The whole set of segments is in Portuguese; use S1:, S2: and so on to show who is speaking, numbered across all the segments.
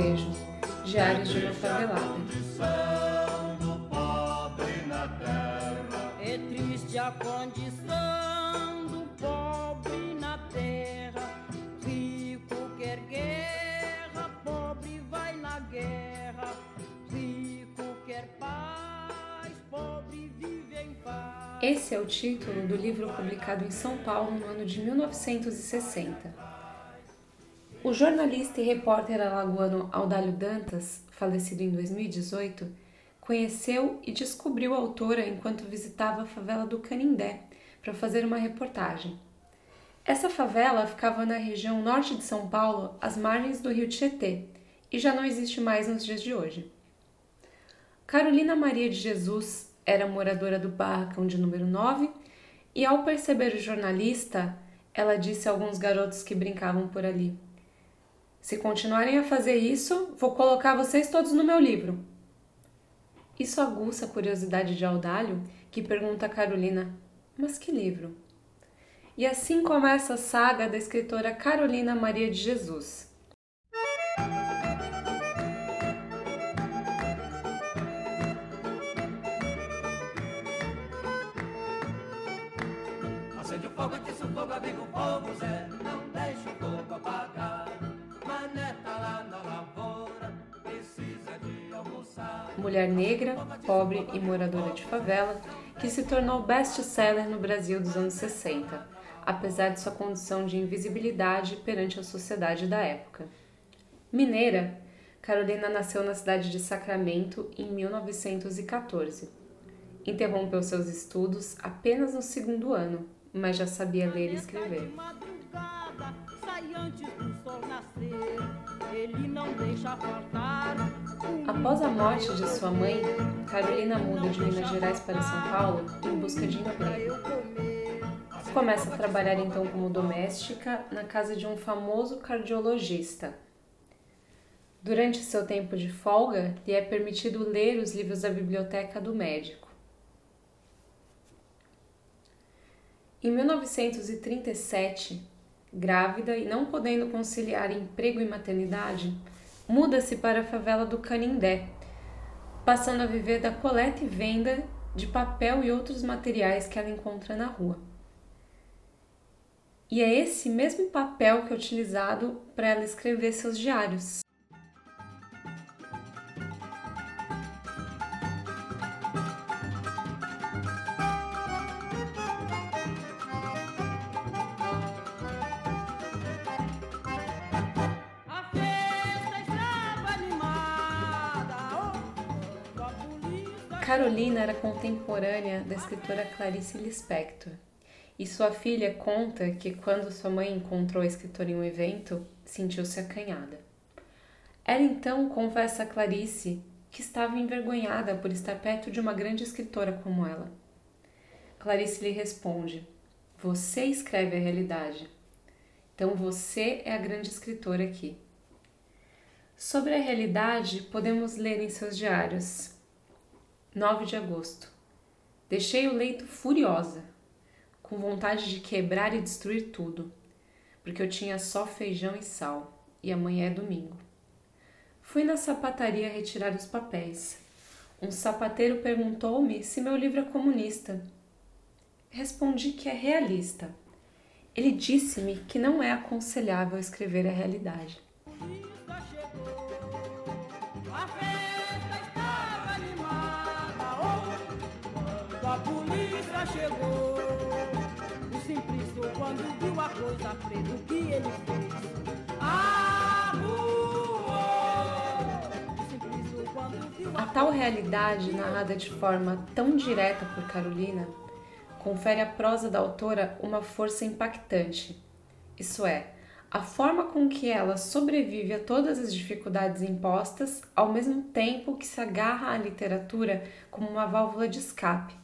S1: Despejo Diários de uma Favelada.
S2: É triste a condição do pobre na terra. Rico quer guerra, pobre vai na guerra. Rico quer paz, pobre vive em paz.
S1: Esse é o título do livro publicado em São Paulo no ano de 1960. O jornalista e repórter alagoano Audálio Dantas, falecido em 2018, conheceu e descobriu a autora enquanto visitava a favela do Canindé para fazer uma reportagem. Essa favela ficava na região norte de São Paulo, às margens do rio Tietê, e já não existe mais nos dias de hoje. Carolina Maria de Jesus era moradora do barracão de número 9 e, ao perceber o jornalista, ela disse a alguns garotos que brincavam por ali: se continuarem a fazer isso, vou colocar vocês todos no meu livro. Isso aguça a curiosidade de Audálio, que pergunta a Carolina: Mas que livro? E assim começa a saga da escritora Carolina Maria de Jesus. Mulher negra, pobre e moradora de favela, que se tornou best-seller no Brasil dos anos 60, apesar de sua condição de invisibilidade perante a sociedade da época. Mineira, Carolina nasceu na cidade de Sacramento em 1914. Interrompeu seus estudos apenas no segundo ano, mas já sabia ler e escrever antes do sol nascer. Ele não deixa faltar. Após a morte de sua mãe, Carolina muda de Minas Gerais para São Paulo em busca de emprego. Começa a trabalhar então como doméstica na casa de um famoso cardiologista. Durante seu tempo de folga, lhe é permitido ler os livros da biblioteca do médico. Em 1937, grávida e não podendo conciliar emprego e maternidade, muda-se para a favela do Canindé, passando a viver da coleta e venda de papel e outros materiais que ela encontra na rua. E é esse mesmo papel que é utilizado para ela escrever seus diários. Carolina era contemporânea da escritora Clarice Lispector, e sua filha conta que quando sua mãe encontrou a escritora em um evento, sentiu-se acanhada. Ela então confessa a Clarice que estava envergonhada por estar perto de uma grande escritora como ela. Clarice lhe responde: Você escreve a realidade. Então você é a grande escritora aqui. Sobre a realidade, podemos ler em seus diários. 9 de agosto. Deixei o leito furiosa, com vontade de quebrar e destruir tudo, porque eu tinha só feijão e sal, e amanhã é domingo. Fui na sapataria retirar os papéis. Um sapateiro perguntou-me se meu livro é comunista. Respondi que é realista. Ele disse-me que não é aconselhável escrever a realidade.
S2: Chegou. O Simplício, quando viu a coisa preta, o que ele fez?
S1: A tal realidade, narrada de forma tão direta por Carolina, confere à prosa da autora uma força impactante. Isso é, a forma com que ela sobrevive a todas as dificuldades impostas, ao mesmo tempo que se agarra à literatura como uma válvula de escape,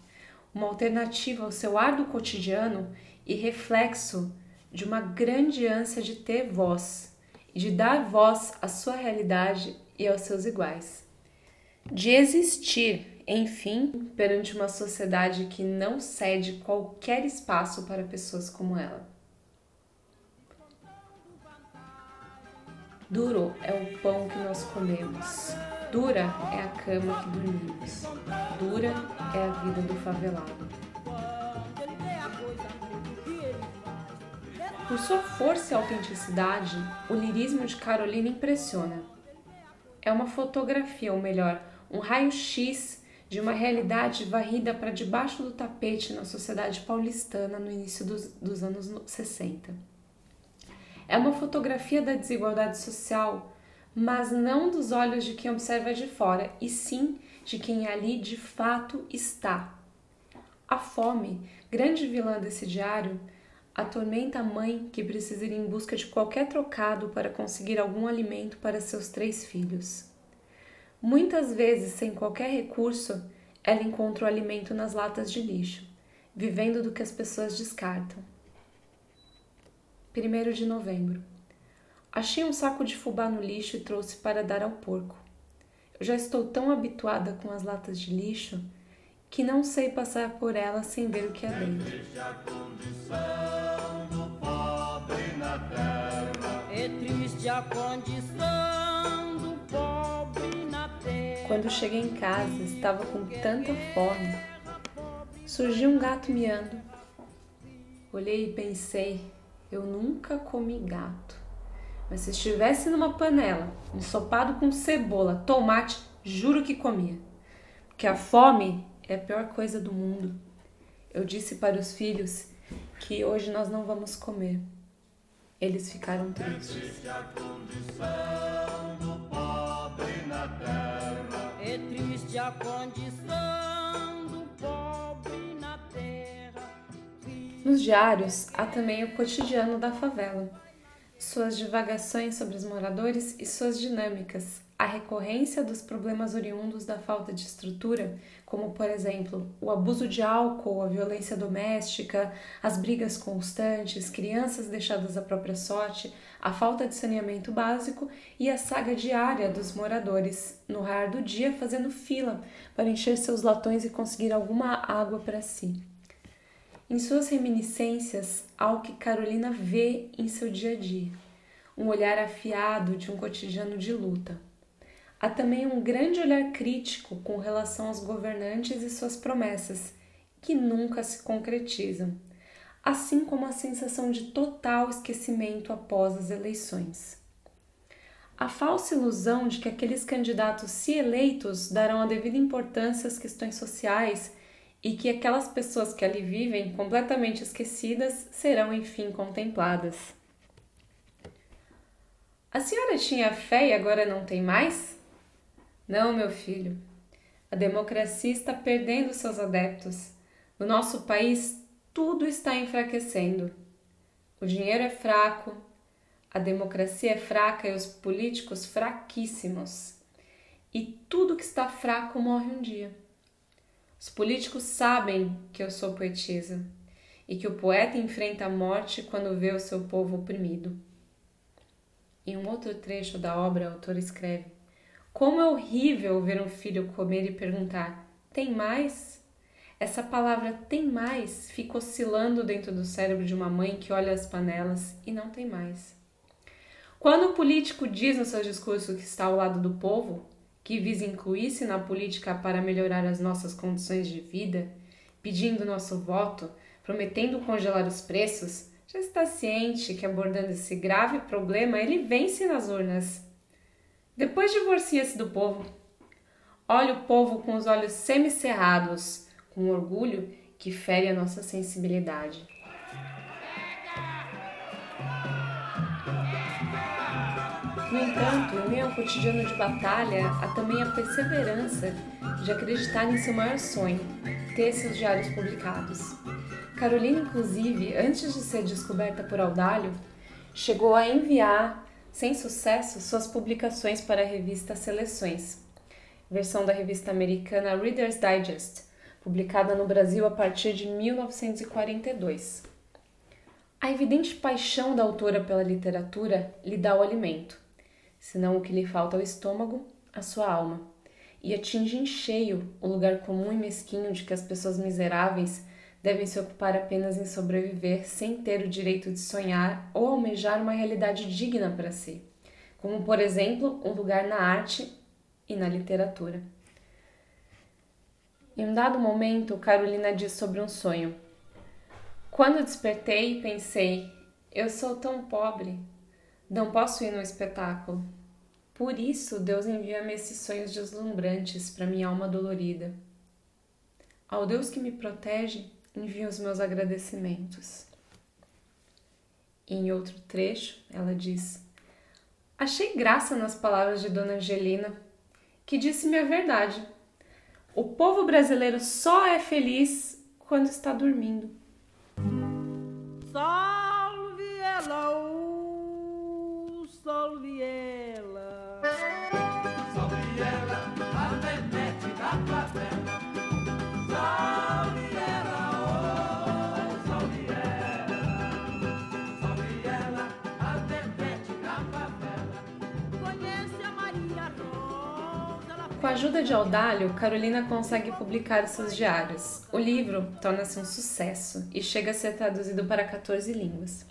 S1: uma alternativa ao seu árduo cotidiano e reflexo de uma grande ânsia de ter voz e de dar voz à sua realidade e aos seus iguais. De existir, enfim, perante uma sociedade que não cede qualquer espaço para pessoas como ela. Duro é o pão que nós comemos. Dura é a cama que dormimos. Dura é a vida do favelado. Por sua força e autenticidade, o lirismo de Carolina impressiona. É uma fotografia, ou melhor, um raio-x de uma realidade varrida para debaixo do tapete na sociedade paulistana no início dos, dos anos 60. É uma fotografia da desigualdade social, mas não dos olhos de quem observa de fora, e sim de quem ali de fato está. A fome, grande vilã desse diário, atormenta a mãe que precisa ir em busca de qualquer trocado para conseguir algum alimento para seus três filhos. Muitas vezes, sem qualquer recurso, ela encontra o alimento nas latas de lixo, vivendo do que as pessoas descartam. 1 de novembro. Achei um saco de fubá no lixo e trouxe para dar ao porco. Eu já estou tão habituada com as latas de lixo que não sei passar por elas sem ver o que há dentro. É triste a condição do pobre na terra. Quando cheguei em casa, estava com tanta fome. Surgiu um gato miando. Olhei e pensei, eu nunca comi gato. Mas se estivesse numa panela, ensopado com cebola, tomate, juro que comia. Porque a fome é a pior coisa do mundo. Eu disse para os filhos que hoje nós não vamos comer. Eles ficaram tristes. É triste a condição Nos diários há também o cotidiano da favela, suas divagações sobre os moradores e suas dinâmicas, a recorrência dos problemas oriundos da falta de estrutura, como por exemplo o abuso de álcool, a violência doméstica, as brigas constantes, crianças deixadas à própria sorte, a falta de saneamento básico e a saga diária dos moradores, no raio do dia fazendo fila para encher seus latões e conseguir alguma água para si. Em suas reminiscências, há o que Carolina vê em seu dia a dia, um olhar afiado de um cotidiano de luta Há também um grande olhar crítico com relação aos governantes e suas promessas, que nunca se concretizam, assim como a sensação de total esquecimento após as eleições. A falsa ilusão de que aqueles candidatos, se eleitos, darão a devida importância às questões sociais e que aquelas pessoas que ali vivem, completamente esquecidas, serão enfim contempladas. A senhora tinha fé e agora não tem mais? Não, meu filho. A democracia está perdendo seus adeptos. No nosso país, tudo está enfraquecendo. O dinheiro é fraco, a democracia é fraca e os políticos fraquíssimos. E tudo que está fraco morre um dia. Os políticos sabem que eu sou poetisa e que o poeta enfrenta a morte quando vê o seu povo oprimido. Em um outro trecho da obra, o autor escreve: como é horrível ver um filho comer e perguntar: tem mais? Essa palavra tem mais fica oscilando dentro do cérebro de uma mãe que olha as panelas e não tem mais. Quando o político diz no seu discurso que está ao lado do povo, que visa incluir-se na política para melhorar as nossas condições de vida, pedindo nosso voto, prometendo congelar os preços, já está ciente que abordando esse grave problema ele vence nas urnas depois divorcia-se do povo. Olha o povo com os olhos semicerrados, com orgulho que fere a nossa sensibilidade. No entanto, em meio ao cotidiano de batalha, há também a perseverança de acreditar em seu maior sonho, ter seus diários publicados. Carolina, inclusive, antes de ser descoberta por Audálio, chegou a enviar sem sucesso, suas publicações para a revista Seleções, versão da revista americana Reader's Digest, publicada no Brasil a partir de 1942. A evidente paixão da autora pela literatura lhe dá o alimento, senão o que lhe falta ao estômago, a sua alma, e atinge em cheio o lugar comum e mesquinho de que as pessoas miseráveis devem se ocupar apenas em sobreviver sem ter o direito de sonhar ou almejar uma realidade digna para si, como por exemplo um lugar na arte e na literatura. Em um dado momento, Carolina diz sobre um sonho. Quando despertei, pensei: eu sou tão pobre, não posso ir no espetáculo. Por isso, Deus envia-me esses sonhos deslumbrantes para minha alma dolorida. Ao Deus que me protege, envio os meus agradecimentos. Em outro trecho, ela diz: Achei graça nas palavras de Dona Angelina, que disse-me a verdade. O povo brasileiro só é feliz quando está dormindo.
S2: Salve oh, salve
S1: Com a ajuda de Audálio, Carolina consegue publicar seus diários. O livro torna-se um sucesso e chega a ser traduzido para 14 línguas.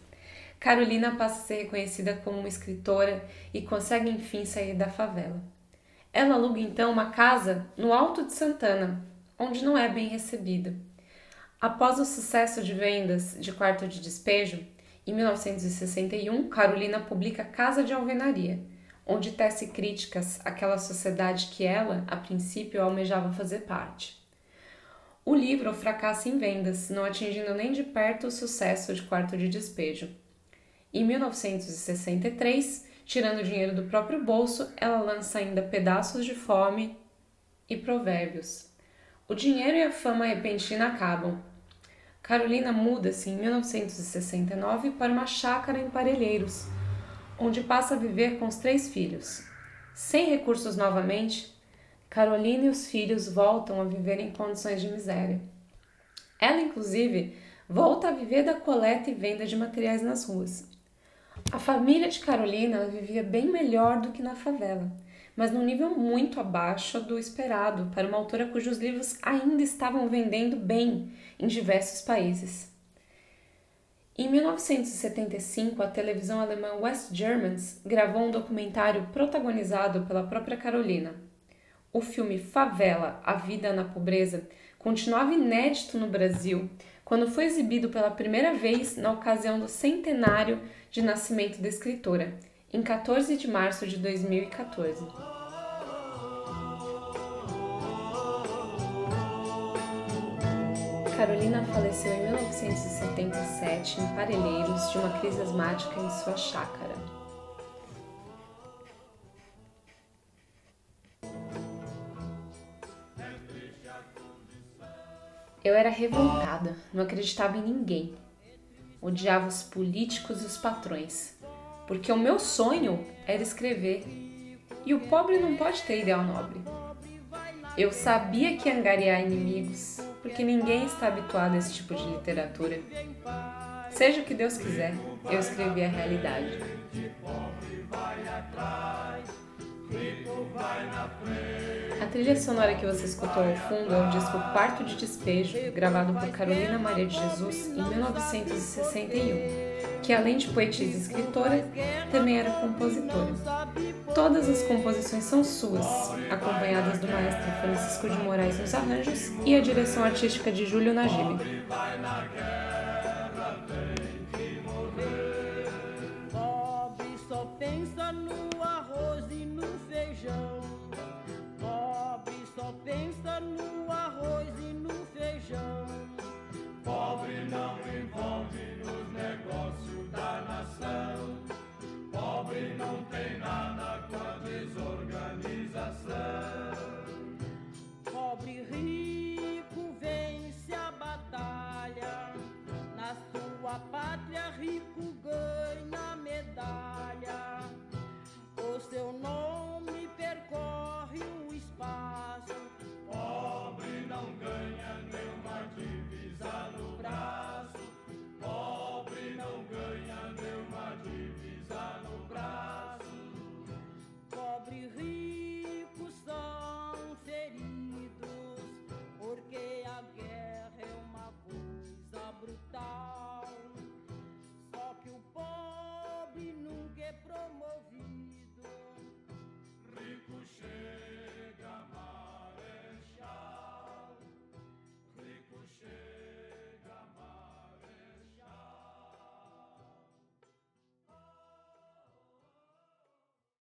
S1: Carolina passa a ser reconhecida como uma escritora e consegue enfim sair da favela. Ela aluga então uma casa no Alto de Santana, onde não é bem recebida. Após o sucesso de vendas de Quarto de Despejo, em 1961, Carolina publica Casa de Alvenaria, onde tece críticas àquela sociedade que ela, a princípio, almejava fazer parte. O livro fracassa em vendas, não atingindo nem de perto o sucesso de Quarto de Despejo. Em 1963, tirando dinheiro do próprio bolso, ela lança ainda Pedaços de Fome e Provérbios. O dinheiro e a fama repentina acabam. Carolina muda-se em 1969 para uma chácara em Parelheiros, onde passa a viver com os três filhos. Sem recursos novamente, Carolina e os filhos voltam a viver em condições de miséria. Ela, inclusive, volta a viver da coleta e venda de materiais nas ruas. A família de Carolina vivia bem melhor do que na favela, mas num nível muito abaixo do esperado para uma autora cujos livros ainda estavam vendendo bem em diversos países. Em 1975, a televisão alemã West Germans gravou um documentário protagonizado pela própria Carolina. O filme Favela, A Vida na Pobreza, continuava inédito no Brasil quando foi exibido pela primeira vez na ocasião do centenário de nascimento da escritora, em 14 de março de 2014. Carolina faleceu em 1977 em Parelheiros de uma crise asmática em sua chácara. Eu era revoltada, não acreditava em ninguém. Odiava os políticos e os patrões, porque o meu sonho era escrever. E o pobre não pode ter ideal nobre. Eu sabia que ia angariar inimigos, porque ninguém está habituado a esse tipo de literatura. Seja o que Deus quiser, eu escrevi a realidade. A trilha sonora que você escutou ao fundo é o disco Quarto de Despejo, gravado por Carolina Maria de Jesus em 1961, que além de poetisa e escritora, também era compositora. Todas as composições são suas, acompanhadas do maestro Francisco de Moraes nos arranjos e a direção artística de Júlio Najib. nada